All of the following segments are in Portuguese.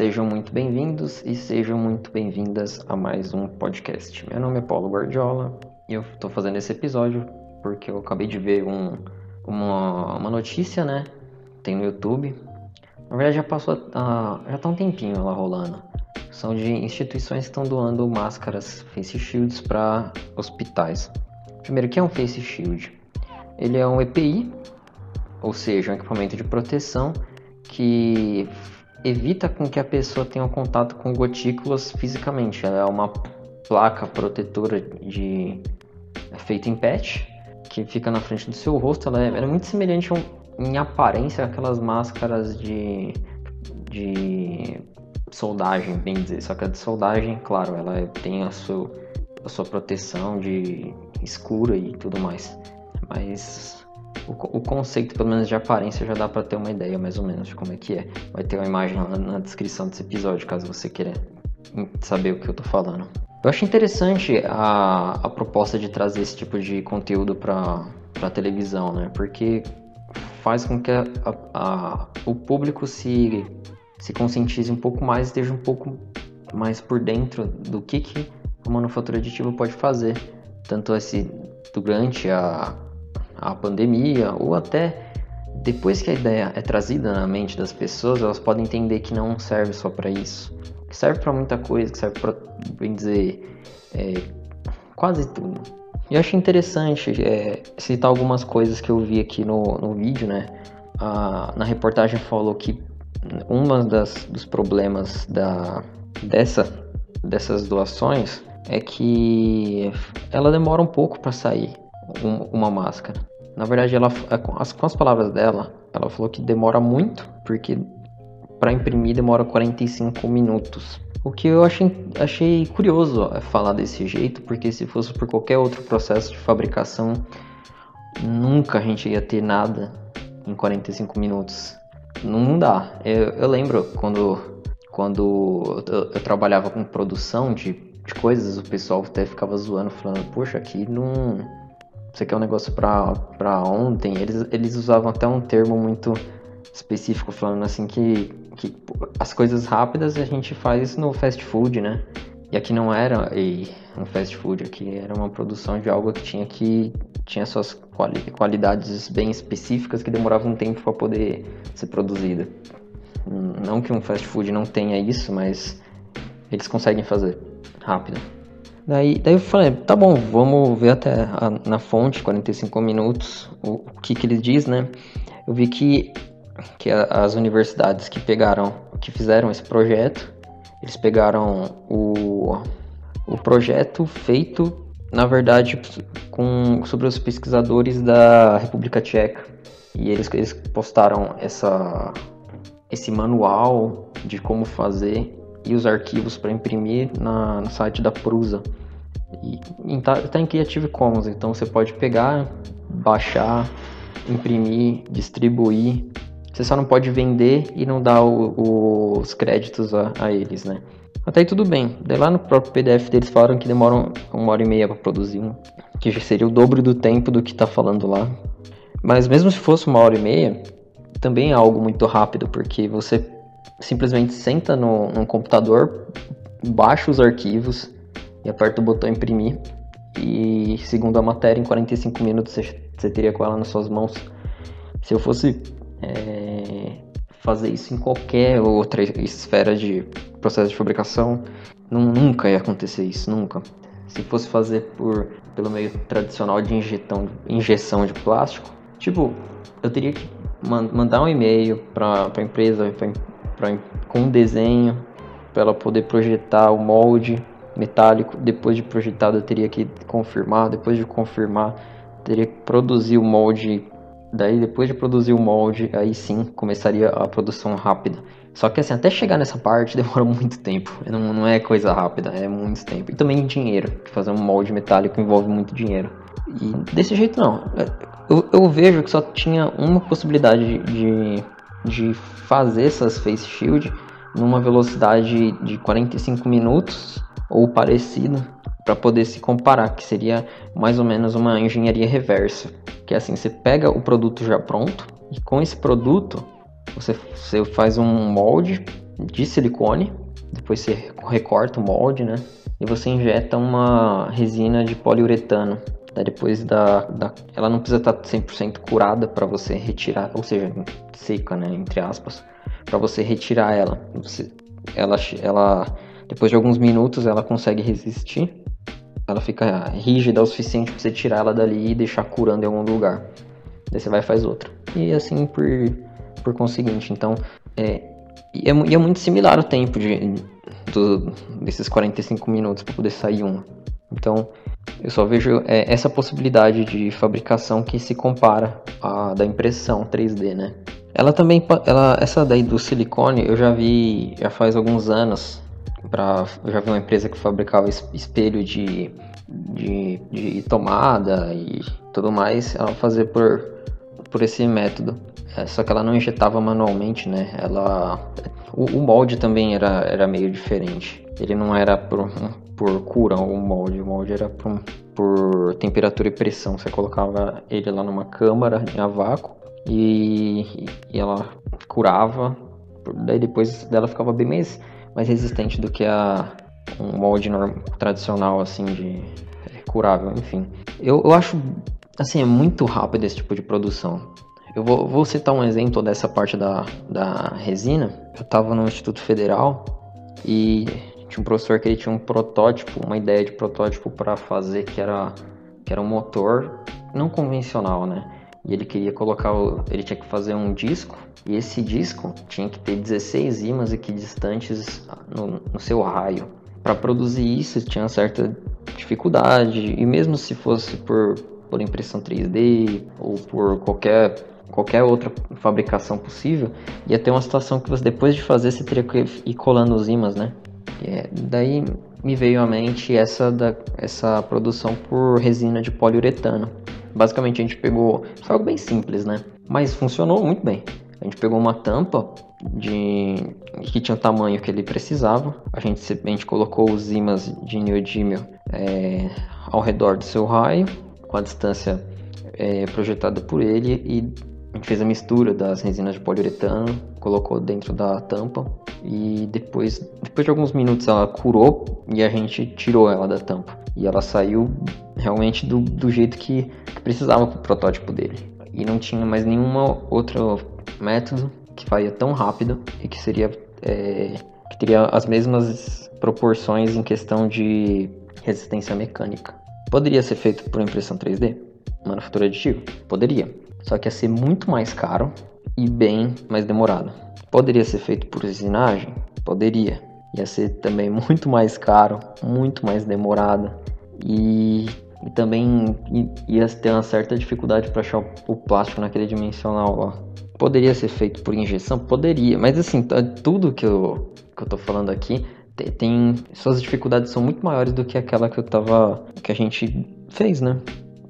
Sejam muito bem-vindos e sejam muito bem-vindas a mais um podcast. Meu nome é Paulo Guardiola e eu estou fazendo esse episódio porque eu acabei de ver um, uma, uma notícia, né? Tem no YouTube. Na verdade já passou, uh, já tá um tempinho lá rolando. São de instituições que estão doando máscaras face shields para hospitais. Primeiro, o que é um face shield? Ele é um EPI, ou seja, um equipamento de proteção que evita com que a pessoa tenha um contato com gotículas fisicamente. Ela é uma placa protetora de é feita em PET que fica na frente do seu rosto. Ela é, ela é muito semelhante um, em aparência àquelas máscaras de, de soldagem, bem dizer. Só que a de soldagem, claro, ela é, tem a sua, a sua proteção de escura e tudo mais. Mas o, conceito, pelo menos de aparência, já dá para ter uma ideia mais ou menos de como é que é. Vai ter uma imagem na, na descrição desse episódio, caso você queira saber o que eu tô falando. Eu acho interessante a, a proposta de trazer esse tipo de conteúdo para televisão, né? Porque faz com que a, a, o público se, se conscientize um pouco mais, esteja um pouco mais por dentro do que, que a manufatura aditiva pode fazer, tanto esse durante a, a pandemia ou até depois que a ideia é trazida na mente das pessoas, elas podem entender que não serve só para isso, que serve para muita coisa, que serve para, bem dizer, é, quase tudo. E eu achei interessante é, citar algumas coisas que eu vi aqui no, no vídeo, né? A, na reportagem falou que um dos problemas da, dessa, dessas doações é que ela demora um pouco para sair um, uma máscara. Na verdade, ela, é, com as, palavras dela, ela falou que demora muito, porque para imprimir demora 45 minutos. O que eu achei, achei curioso é falar desse jeito, porque se fosse por qualquer outro processo de fabricação, nunca a gente ia ter nada em 45 minutos. Não dá. Eu, eu lembro quando, quando eu, eu, trabalhava com produção de, de coisas, o pessoal até ficava zoando, falando: Poxa, aqui não você quer um negócio pra ontem, eles, eles usavam até um termo muito específico, falando assim que, que as coisas rápidas a gente faz no fast food, né? E aqui não era um fast food, aqui era uma produção de algo que tinha que tinha suas quali qualidades bem específicas que demoravam um tempo para poder ser produzida. Não que um fast food não tenha isso, mas eles conseguem fazer rápido. Daí, daí eu falei, tá bom, vamos ver até a, na fonte, 45 minutos, o, o, que que ele diz, né? Eu vi que, que a, as universidades que pegaram, que fizeram esse projeto, eles pegaram o, o projeto feito, na verdade, com, sobre os pesquisadores da República Tcheca. E eles, eles postaram essa, esse manual de como fazer e os arquivos para imprimir na, no site da Prusa. E está tá em Creative Commons, então você pode pegar, baixar, imprimir, distribuir. Você só não pode vender e não dar o, os créditos a, a, eles, né? Até aí tudo bem. Daí lá no próprio PDF deles falaram que demoram uma hora e meia para produzir um, que seria o dobro do tempo do que está falando lá. Mas mesmo se fosse uma hora e meia, também é algo muito rápido, porque você simplesmente senta no, no computador, baixa os arquivos e aperta o botão imprimir. E segundo a matéria, em 45 minutos você, você teria com ela nas suas mãos. Se eu fosse é, fazer isso em qualquer outra esfera de processo de fabricação, não, nunca ia acontecer isso, nunca. Se fosse fazer por pelo meio tradicional de injetão, injeção de plástico, tipo, eu teria que mandar um e-mail para a empresa pra, com um desenho para ela poder projetar o molde metálico. Depois de projetado, eu teria que confirmar. Depois de confirmar, teria que produzir o molde. Daí, depois de produzir o molde, aí sim começaria a produção rápida. Só que assim, até chegar nessa parte demora muito tempo. Não, não é coisa rápida, é muito tempo. E também dinheiro. Fazer um molde metálico envolve muito dinheiro. E desse jeito não. Eu, eu vejo que só tinha uma possibilidade de, de fazer essas face shield numa velocidade de 45 minutos ou parecido para poder se comparar, que seria mais ou menos uma engenharia reversa, que é assim, você pega o produto já pronto e com esse produto você, você faz um molde de silicone, depois você recorta o molde, né? E você injeta uma resina de poliuretano. Daí depois da, da, ela não precisa estar 100% curada para você retirar, ou seja, seca, né, entre aspas, para você retirar ela. Você, ela, ela, depois de alguns minutos, ela consegue resistir. Ela fica rígida o suficiente para você tirar ela dali e deixar curando em algum lugar. Daí você vai e faz outra. E assim por, por conseguinte. Então, é, e é, e é muito similar o tempo de, do, desses 45 minutos para poder sair uma. Então, eu só vejo é, essa possibilidade de fabricação que se compara à da impressão 3D, né? Ela também, ela, essa daí do silicone, eu já vi já faz alguns anos. Pra, eu já vi uma empresa que fabricava espelho de, de, de tomada e tudo mais, ela fazia por, por esse método. É, só que ela não injetava manualmente, né? Ela, o, o, molde também era, era meio diferente. Ele não era por, por cura o molde, o molde era por, por temperatura e pressão. Você colocava ele lá numa câmara a vácuo e, e ela curava. Daí depois dela ficava bem mais, mais resistente do que a um molde tradicional assim de é, curável, enfim. Eu, eu acho assim é muito rápido esse tipo de produção. Eu vou, vou, citar um exemplo dessa parte da, da resina. Eu estava no Instituto Federal e tinha um professor que ele tinha um protótipo, uma ideia de protótipo para fazer que era, que era um motor não convencional, né? E ele queria colocar, o, ele tinha que fazer um disco e esse disco tinha que ter 16 ímãs equidistantes no, no seu raio. Para produzir isso tinha certa dificuldade e mesmo se fosse por, por impressão 3D ou por qualquer qualquer outra fabricação possível, ia ter uma situação que você depois de fazer você teria que ir colando os ímãs, né? É, daí me veio à mente essa, da, essa produção por resina de poliuretano. Basicamente a gente pegou, foi algo bem simples, né? Mas funcionou muito bem. A gente pegou uma tampa de que tinha o tamanho que ele precisava. A gente, a gente colocou os ímãs de neodímio é, ao redor do seu raio, com a distância é, projetada por ele e a gente fez a mistura das resinas de poliuretano, colocou dentro da tampa e depois, depois de alguns minutos ela curou e a gente tirou ela da tampa. E ela saiu realmente do, do jeito que, que precisava para o protótipo dele. E não tinha mais nenhum outro método que faria tão rápido e que seria é, que teria as mesmas proporções em questão de resistência mecânica. Poderia ser feito por impressão 3D? Manufatura aditiva? Poderia só que ia ser muito mais caro e bem mais demorado. Poderia ser feito por usinagem? Poderia. Ia ser também muito mais caro, muito mais demorado e, e também ia ter uma certa dificuldade para achar o plástico naquele dimensional lá. Poderia ser feito por injeção? Poderia, mas assim, tudo que eu, que eu tô falando aqui tem suas dificuldades são muito maiores do que aquela que eu tava que a gente fez, né?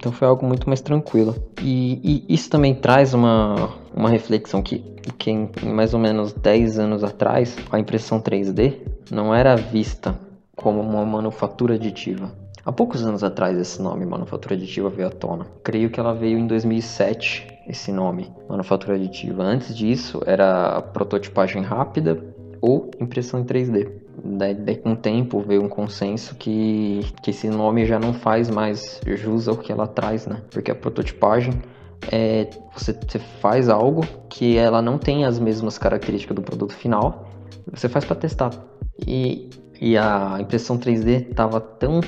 Então foi algo muito mais tranquilo. E, e isso também traz uma, uma reflexão que, que em, em mais ou menos 10 anos atrás, a impressão 3D não era vista como uma manufatura aditiva. Há poucos anos atrás esse nome, manufatura aditiva, veio à tona. Creio que ela veio em 2007, esse nome, manufatura aditiva. Antes disso era prototipagem rápida ou impressão em 3D. Daí, daí, com o tempo veio um consenso que, que esse nome já não faz mais jus ao que ela traz, né? Porque a prototipagem é você, você faz algo que ela não tem as mesmas características do produto final, você faz para testar. E, e a impressão 3D estava tão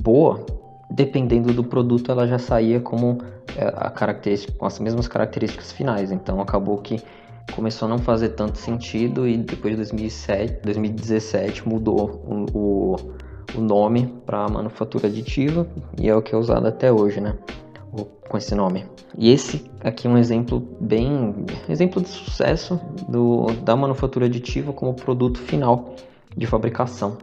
boa, dependendo do produto, ela já saía como é, a característica, com as mesmas características finais. Então acabou que começou a não fazer tanto sentido e depois de 2007, 2017 mudou o, o, o nome para manufatura aditiva e é o que é usado até hoje, né? Com esse nome. E esse aqui é um exemplo bem exemplo de sucesso do, da manufatura aditiva como produto final de fabricação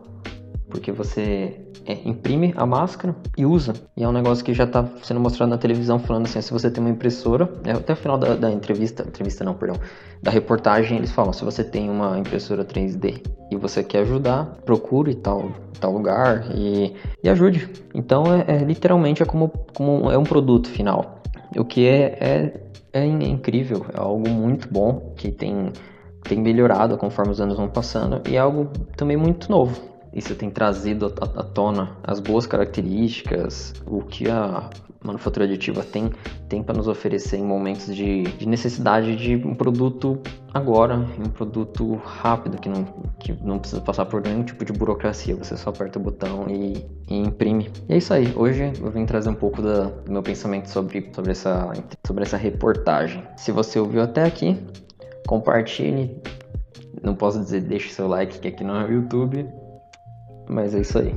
porque você é, imprime a máscara e usa. E é um negócio que já está sendo mostrado na televisão falando assim, se você tem uma impressora, é, até o final da, da, entrevista, entrevista não, perdão, da reportagem eles falam, se você tem uma impressora 3D e você quer ajudar, procure tal, tal lugar e, e ajude. Então é, é literalmente é como, como é um produto final. O que é, é, é incrível, é algo muito bom que tem tem melhorado conforme os anos vão passando e é algo também muito novo. Isso tem trazido à tona as boas características, o que a manufatura aditiva tem, tem para nos oferecer em momentos de, de, necessidade de um produto agora, um produto rápido, que não, que não precisa passar por nenhum tipo de burocracia, você só aperta o botão e, e imprime. E é isso aí, hoje eu vim trazer um pouco da, do meu pensamento sobre, sobre, essa, sobre essa reportagem. Se você ouviu até aqui, compartilhe, não posso dizer deixe seu like, que aqui não é o YouTube, mas é isso aí.